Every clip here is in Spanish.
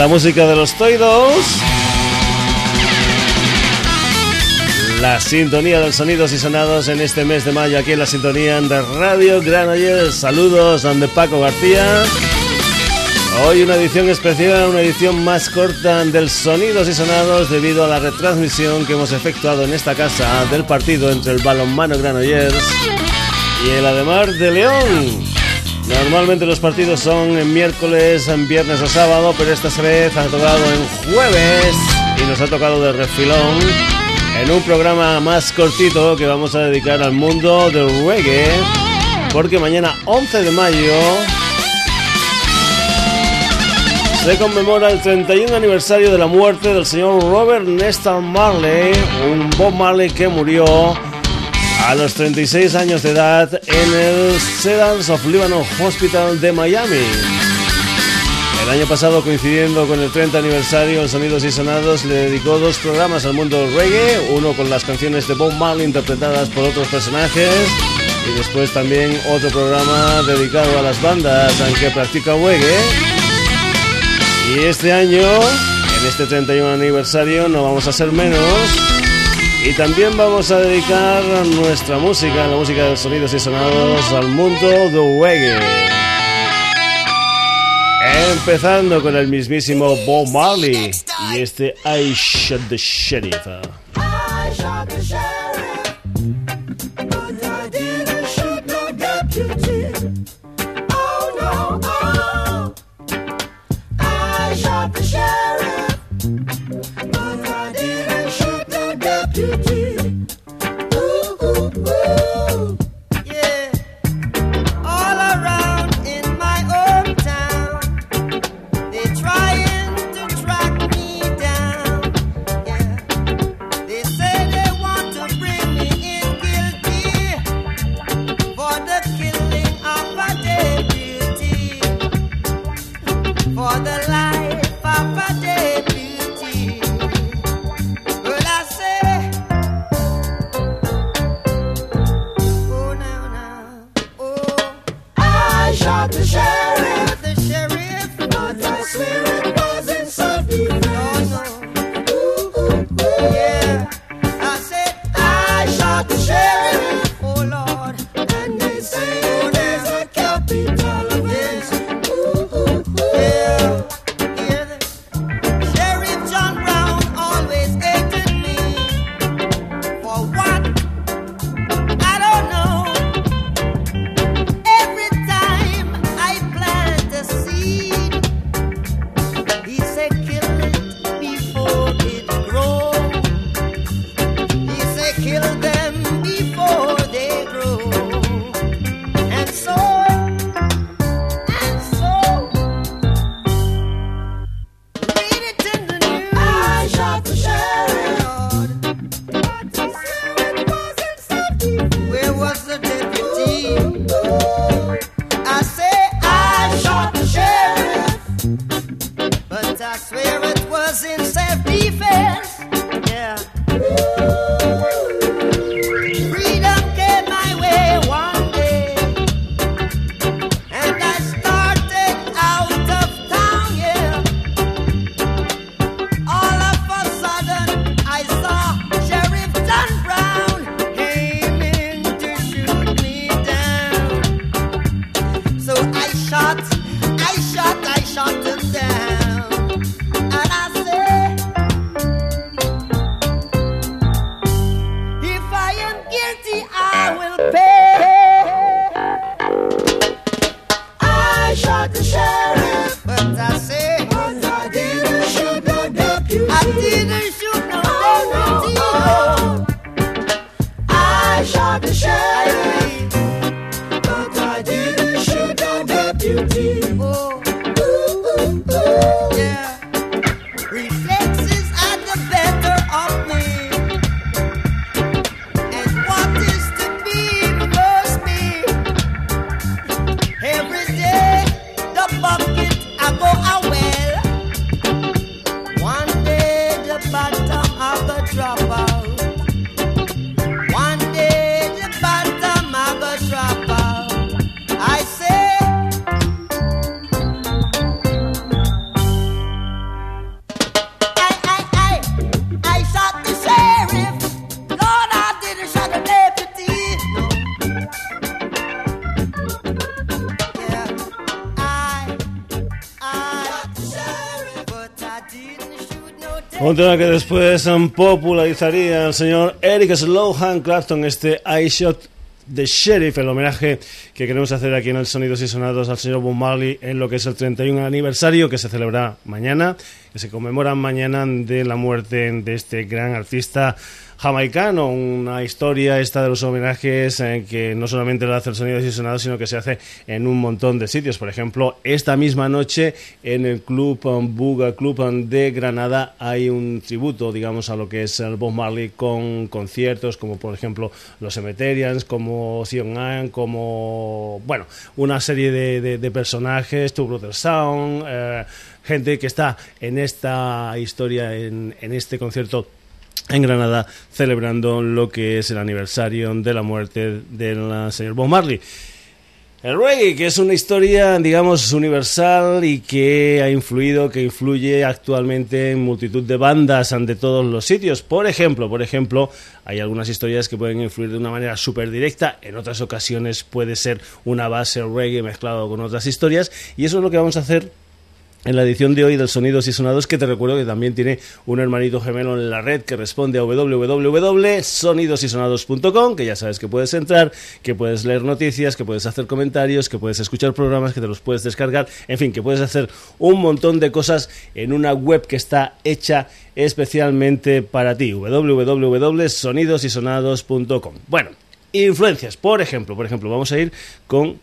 la música de los Toidos. La sintonía de sonidos y sonados en este mes de mayo aquí en la sintonía de Radio Granollers. Saludos de Paco García. Hoy una edición especial, una edición más corta del Sonidos y Sonados debido a la retransmisión que hemos efectuado en esta casa del partido entre el balonmano Granollers y el Ademar de León. Normalmente los partidos son en miércoles, en viernes o sábado, pero esta vez ha tocado en jueves y nos ha tocado de refilón en un programa más cortito que vamos a dedicar al mundo del reggae, porque mañana 11 de mayo se conmemora el 31 aniversario de la muerte del señor Robert Nesta Marley, un Bob Marley que murió a los 36 años de edad en el Cedars of Lebanon Hospital de Miami. El año pasado, coincidiendo con el 30 aniversario, Sonidos y Sonados le dedicó dos programas al mundo del reggae, uno con las canciones de Bob Marley interpretadas por otros personajes y después también otro programa dedicado a las bandas en que practica reggae. Y este año, en este 31 aniversario, no vamos a ser menos y también vamos a dedicar nuestra música, la música de sonidos y sonados, al mundo de reggae. Empezando con el mismísimo Bob Marley y este I Shot the Sheriff. do, do. Un tema que después popularizaría el señor Eric Slowhan Clapton, este I Shot the Sheriff, el homenaje que queremos hacer aquí en el Sonidos y Sonados al señor Bob Marley en lo que es el 31 aniversario que se celebra mañana, que se conmemora mañana de la muerte de este gran artista jamaicano, una historia esta de los homenajes eh, que no solamente lo hace el Sonido y Sonado, sino que se hace en un montón de sitios. Por ejemplo, esta misma noche en el Club Buga Club de Granada hay un tributo, digamos, a lo que es el Bob Marley con conciertos como por ejemplo los Cemeterians, como Sion Ann, como, bueno, una serie de, personajes, Two Brother Sound, eh, gente que está en esta historia, en, en este concierto en Granada celebrando lo que es el aniversario de la muerte del señor Bob Marley. El reggae, que es una historia, digamos, universal y que ha influido, que influye actualmente en multitud de bandas ante todos los sitios. Por ejemplo, por ejemplo, hay algunas historias que pueden influir de una manera súper directa, en otras ocasiones puede ser una base reggae mezclado con otras historias, y eso es lo que vamos a hacer en la edición de hoy del Sonidos y Sonados, que te recuerdo que también tiene un hermanito gemelo en la red que responde a www.sonidosysonados.com, que ya sabes que puedes entrar, que puedes leer noticias, que puedes hacer comentarios, que puedes escuchar programas, que te los puedes descargar, en fin, que puedes hacer un montón de cosas en una web que está hecha especialmente para ti, www.sonidosysonados.com. Bueno, influencias, por ejemplo, por ejemplo, vamos a ir con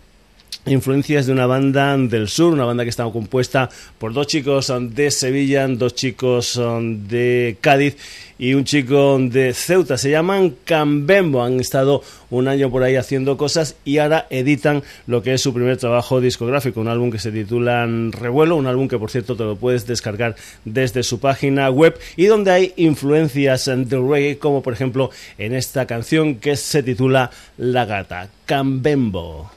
influencias de una banda del sur, una banda que estaba compuesta por dos chicos de Sevilla, dos chicos de Cádiz y un chico de Ceuta. Se llaman Cambembo. Han estado un año por ahí haciendo cosas y ahora editan lo que es su primer trabajo discográfico, un álbum que se titula Revuelo, un álbum que por cierto te lo puedes descargar desde su página web y donde hay influencias de reggae como por ejemplo en esta canción que se titula La Gata. Cambembo.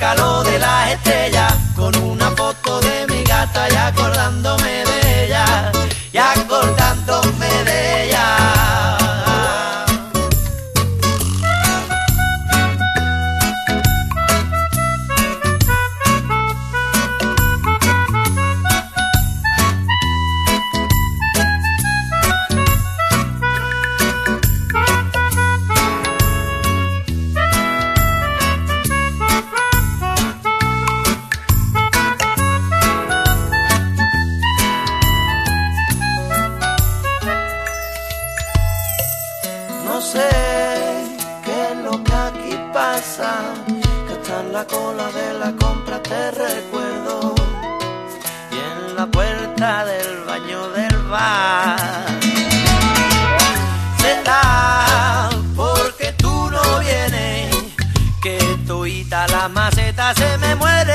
zócalo de las estrellas, con una foto de mi gata y acordando la maceta se me muere.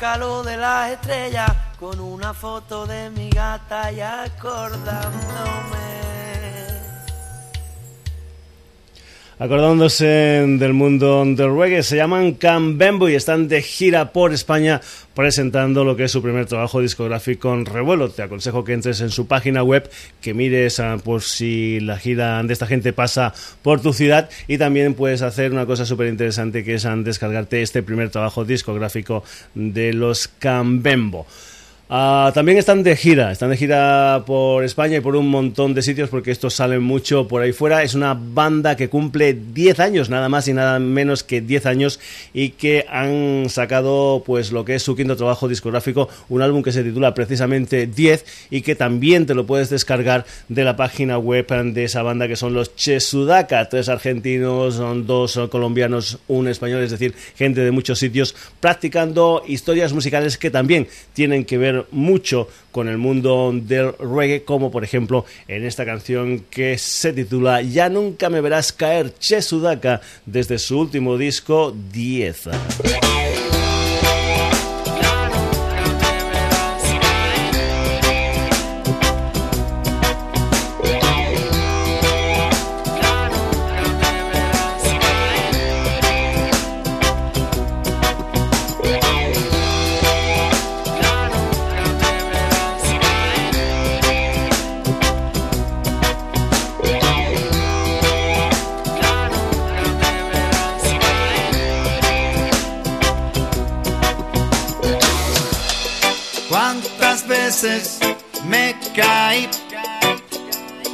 Calor de las estrellas, con una foto de mi gata y acordándome. Acordándose del mundo del reggae. Se llaman Cambembo y están de gira por España presentando lo que es su primer trabajo discográfico en revuelo. Te aconsejo que entres en su página web, que mires ah, por si la gira de esta gente pasa por tu ciudad y también puedes hacer una cosa súper interesante que es ah, descargarte este primer trabajo discográfico de los Cambembo. Uh, también están de gira, están de gira por España y por un montón de sitios porque estos salen mucho por ahí fuera. Es una banda que cumple 10 años, nada más y nada menos que 10 años y que han sacado pues lo que es su quinto trabajo discográfico, un álbum que se titula precisamente 10 y que también te lo puedes descargar de la página web de esa banda que son los Chesudaka, tres argentinos, dos colombianos, un español, es decir, gente de muchos sitios practicando historias musicales que también tienen que ver mucho con el mundo del reggae, como por ejemplo en esta canción que se titula Ya nunca me verás caer, Che Sudaka, desde su último disco 10. Me caí.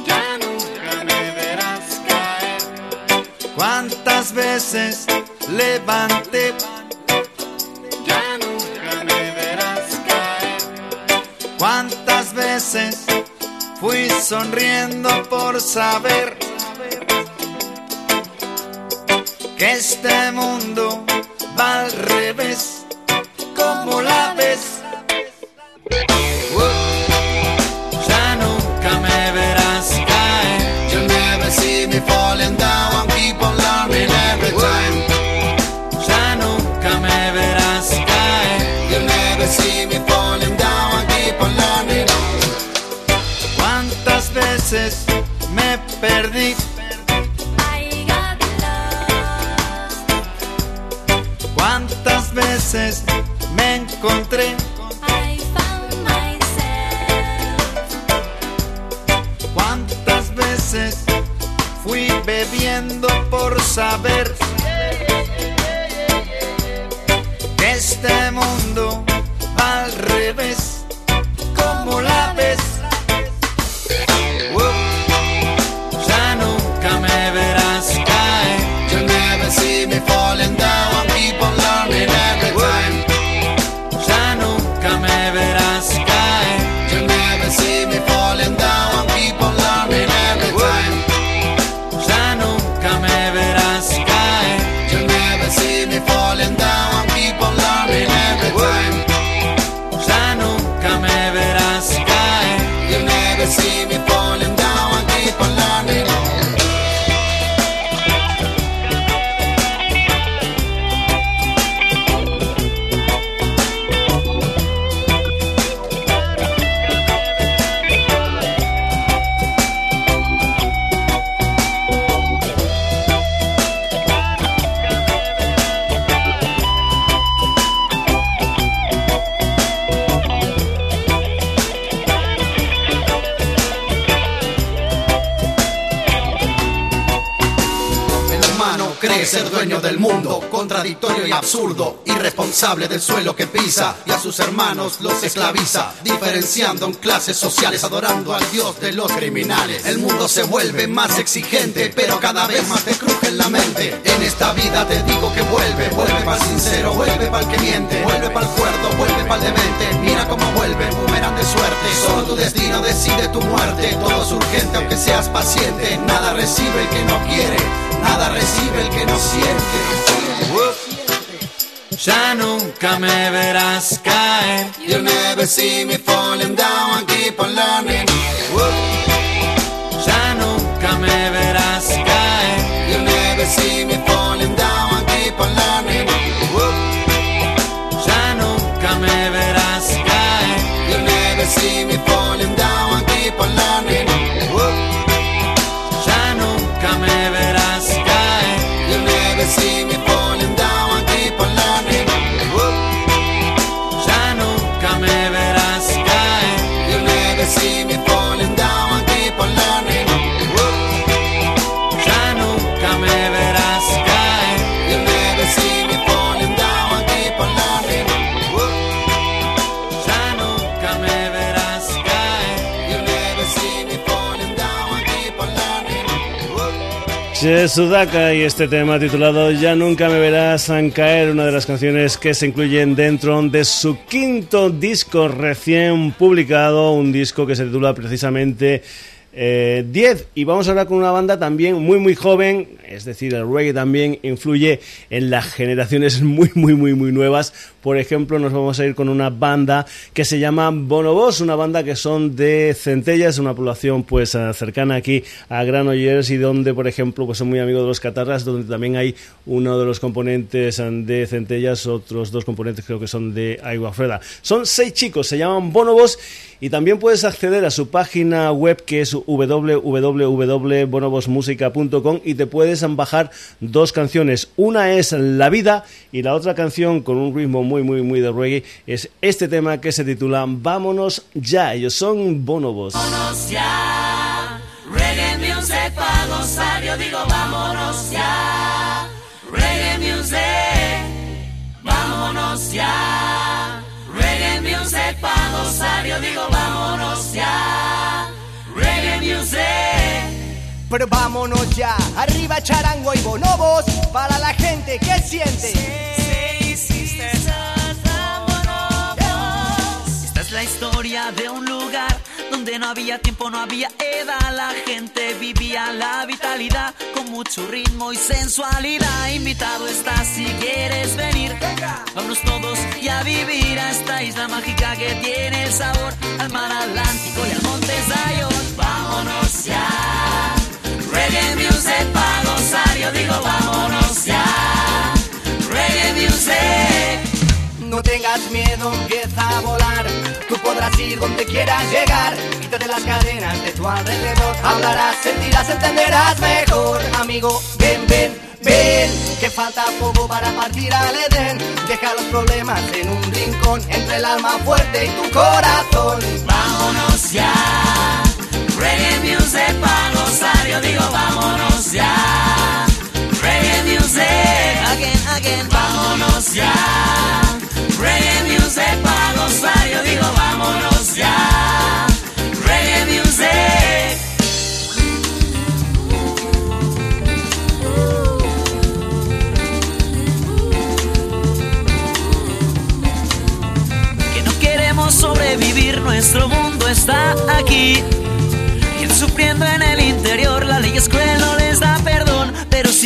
Ya nunca me verás caer. ¿Cuántas veces levanté? Ya nunca me verás caer. ¿Cuántas veces fui sonriendo por saber que este mundo va al revés? como la ves? Fui bebiendo por saber absurdo, irresponsable del suelo que pisa y a sus hermanos los esclaviza, diferenciando en clases sociales, adorando al dios de los criminales. El mundo se vuelve más exigente, pero cada vez más te cruje en la mente. En esta vida te digo que vuelve, vuelve para sincero, vuelve para el que miente, vuelve para el cuerdo, vuelve para el demente. Mira cómo vuelve, boomerang de suerte. Solo tu destino decide tu muerte. Todo es urgente, aunque seas paciente. Nada recibe el que no quiere, nada recibe el que no siente. Ya nunca me verás caer. You never see me falling down and keep on learning. Ya nunca me verás caer. You never see me Che Sudaka y este tema titulado Ya nunca me verás caer, una de las canciones que se incluyen dentro de su quinto disco recién publicado, un disco que se titula precisamente eh, 10 y vamos ahora con una banda también muy muy joven, es decir, el reggae también influye en las generaciones muy muy muy muy nuevas. Por ejemplo, nos vamos a ir con una banda que se llama Bonobos, una banda que son de Centellas, una población pues eh, cercana aquí a Granollers y donde, por ejemplo, pues son muy amigos de los Catarras, donde también hay uno de los componentes eh, de Centellas, otros dos componentes creo que son de Agua Freda. Son seis chicos, se llaman Bonobos y también puedes acceder a su página web que es www.bonobosmusica.com y te puedes bajar dos canciones. Una es La Vida y la otra canción con un ritmo muy, muy, muy de reggae es este tema que se titula Vámonos ya. Ellos son Bonobos. Vámonos ya, reggae music para gozar, yo digo vámonos ya, reggae music, vámonos ya, reggae music para gozar, yo digo vámonos ya. Pero vámonos ya, arriba charango y bonobos, para la gente que siente. Esta es la historia de un lugar no había tiempo, no había edad. La gente vivía la vitalidad con mucho ritmo y sensualidad. Invitado estás si quieres venir. Vámonos todos y a vivir a esta isla mágica que tiene el sabor al mar Atlántico y al monte Zion. Vámonos ya. Reggae music para gozar, yo digo vámonos ya. Reggae music. No tengas miedo, empieza a volar. Tú podrás ir donde quieras llegar. Quítate las cadenas de tu alrededor. Hablarás, sentirás, entenderás mejor. Amigo, ven, ven, ven. Que falta poco para partir al Edén. Deja los problemas en un rincón. Entre el alma fuerte y tu corazón. Vámonos ya. Reggae music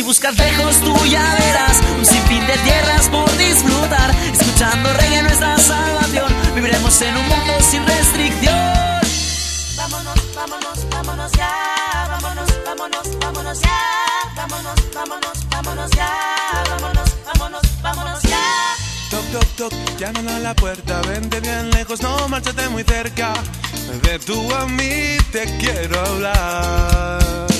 si buscas lejos, tú ya verás un sinfín de tierras por disfrutar. Escuchando reggae nuestra salvación, viviremos en un mundo sin restricción. Vámonos, vámonos, vámonos ya. Vámonos, vámonos, vámonos ya. Vámonos, vámonos, vámonos ya. Vámonos, vámonos, vámonos ya. Toc, toc, toc, llaman a la puerta, vente bien lejos, no márchate muy cerca. De tú a mí te quiero hablar.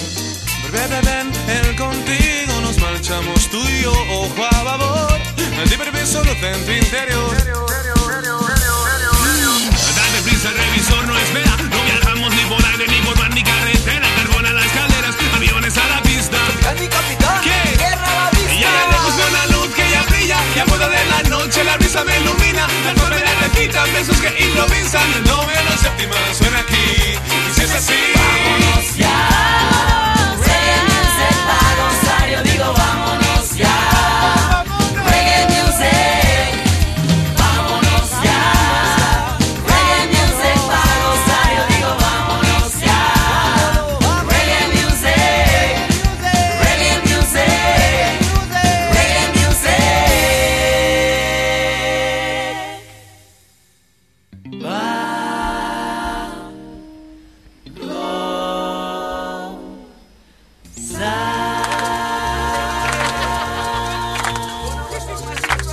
esos que improvisan, novena séptima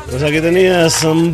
Pues aquí tenías um,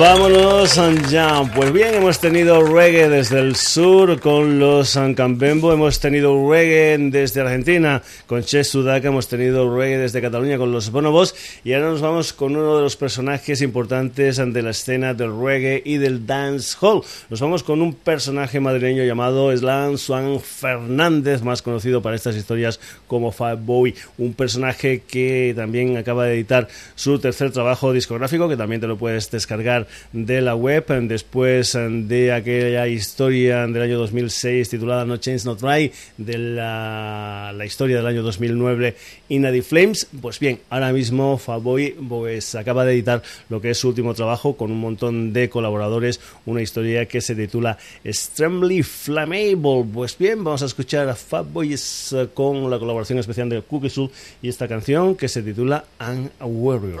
Vámonos ya. Pues bien, hemos tenido reggae desde el sur con los Campembo, hemos tenido reggae desde Argentina con Che Sudaca, hemos tenido reggae desde Cataluña con los bonobos y ahora nos vamos con uno de los personajes importantes de la escena del reggae y del dance hall. Nos vamos con un personaje madrileño llamado Slan Swan Fernández, más conocido para estas historias como Fat Boy, un personaje que también acaba de editar su tercer trabajo discográfico, que también te lo puedes descargar de la web después de aquella historia del año 2006 titulada No Change Not Right de la, historia del año 2009 Inadi Flames. Pues bien, ahora mismo Fatboy pues acaba de editar lo que es su último trabajo con un montón de colaboradores una historia que se titula Extremely Flammable. Pues bien, vamos a escuchar a Fatboy eh, con la colaboración especial de Cookie Soul y esta canción que se titula I'm Warrior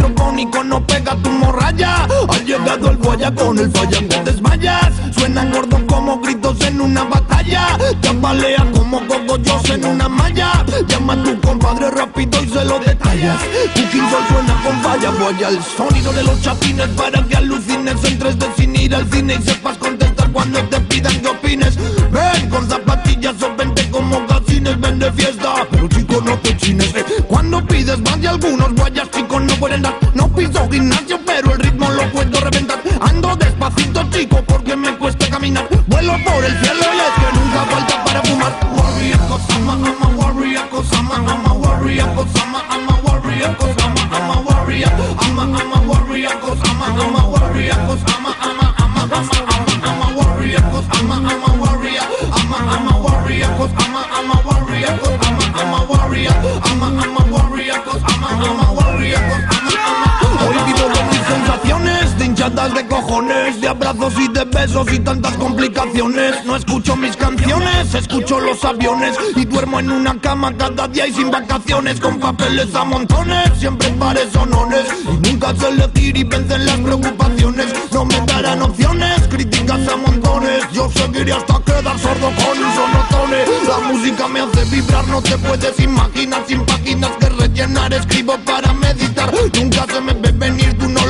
hidropónico, no pega tu morralla. Ha llegado el guaya con el falla, te desmayas. Suenan gordos como gritos en una batalla. Tambalea como cogollos en una malla. Llama a tu compadre rápido y se lo detallas. Cooking Soul suena con falla, guaya. El sonido de los chapines para que alucines. Entres de sin ir al cine y sepas contestar cuando te pidan que opines. Ven con zapatillas o vente como gacines, ven de fiesta. Pero chico, no te chines. eh. Cuando pides más de algunos guayas, chicos, no pueden dar. No piso gimnasio, pero el ritmo lo puedo reventar. Ando despacito, chico, porque me cuesta caminar. Vuelo por el cielo y es que nunca falta para fumar. Warrior, cosama, warrior, cosama, warrior, cosama, warrior, de cojones, de abrazos y de besos y tantas complicaciones. No escucho mis canciones, escucho los aviones y duermo en una cama cada día y sin vacaciones, con papeles a montones, siempre pares sonones. Y nunca sé elegir y vencen las preocupaciones. No me darán opciones, críticas a montones. Yo seguiré hasta quedar sordo con sonotones. La música me hace vibrar, no te puedes imaginar sin páginas que rellenar. Escribo para meditar, nunca se me ve venir, tú no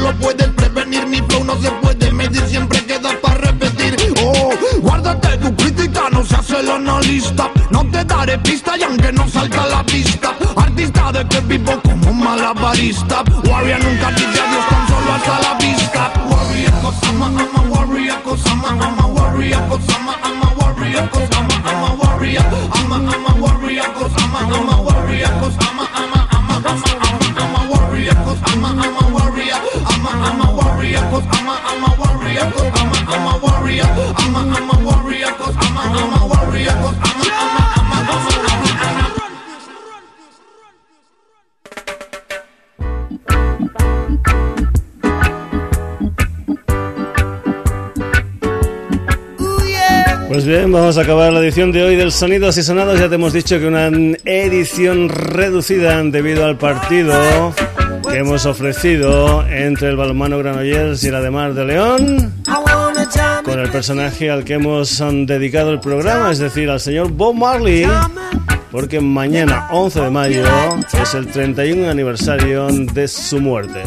Daré pista y aunque no salga a la vista. Artista de que vivo como un malabarista. Warrior nunca dice adiós, tan solo hasta la vista. Warrior, cause I'm a, warrior, cause I'm a, warrior, cause Pues bien, vamos a acabar la edición de hoy del Sonidos y Sonados. Ya te hemos dicho que una edición reducida debido al partido que hemos ofrecido entre el balonmano Granollers y la de Mar de León con el personaje al que hemos dedicado el programa, es decir, al señor Bob Marley, porque mañana, 11 de mayo, es el 31 aniversario de su muerte.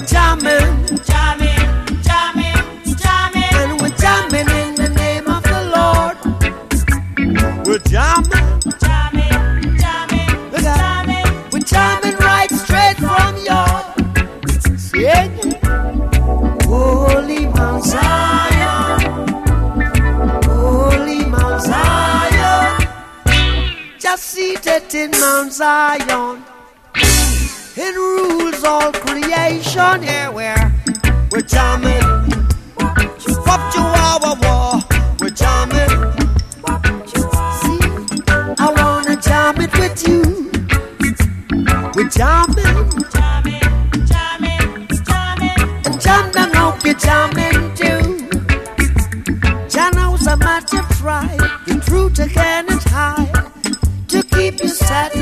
We're jamming, jamming, jamming, jamming, and we're jamming in the name of the Lord. We're jamming, jamming, jamming, Look out. We're jamming right straight from your sing. Holy Mount Zion, Holy Mount Zion, just seated in Mount Zion. Creation. Here we're we're jamming. Pop Chihuahua war. We're jamming. See, I wanna jam it with you. We're jamming. Jamming, jamming, jamming. And down, hope you're jamming too. Janos a match of try. The truth again is high. To keep you satisfied.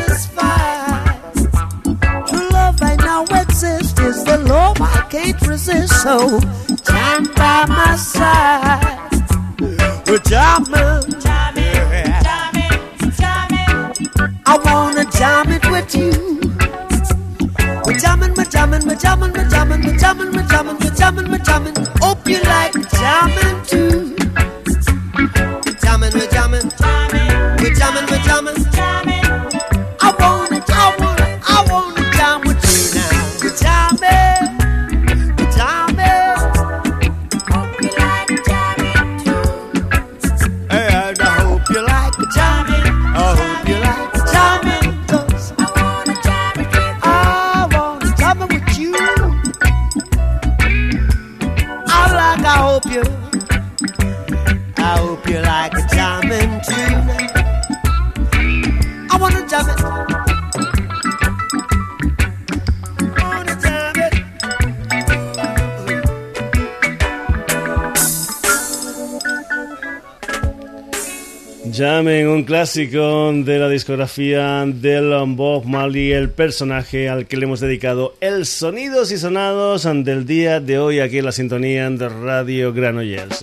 So jam by my side. We're jamming, jamming, jamming, jamming. I wanna jam it with you. We're jamming, we're jamming, we're jamming, we're jamming, we're jamming, we're jamming, we're jamming, we're jamming. Hope you like jamming too. Jamming, un clásico de la discografía del Bob Marley, el personaje al que le hemos dedicado el sonidos y sonados del día de hoy aquí en la sintonía de Radio Granollers.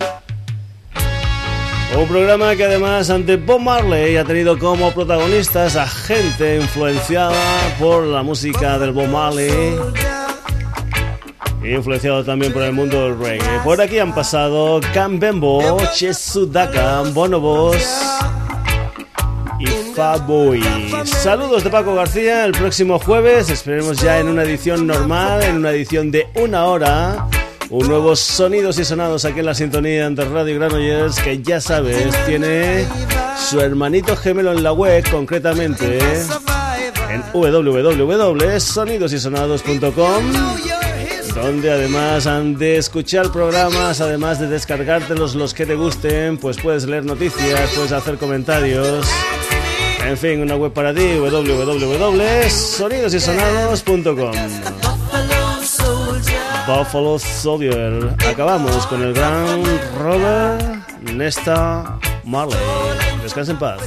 Un programa que además ante Bob Marley ha tenido como protagonistas a gente influenciada por la música del Bob Marley, influenciado también por el mundo del reggae. Por aquí han pasado Cam Bembo, Chesudaka, Bonobos y Faboy. Saludos de Paco García. El próximo jueves esperemos ya en una edición normal, en una edición de una hora. Un nuevo Sonidos y Sonados aquí en la sintonía de Radio Granollers que ya sabes tiene su hermanito gemelo en la web, concretamente en www.sonidosysonados.com donde además de escuchar programas, además de descargártelos los que te gusten, pues puedes leer noticias, puedes hacer comentarios. En fin, una web para ti, www.sonidosysonados.com. Buffalo Soldier. Acabamos con el gran Robert Nesta Marley. Descansa en paz.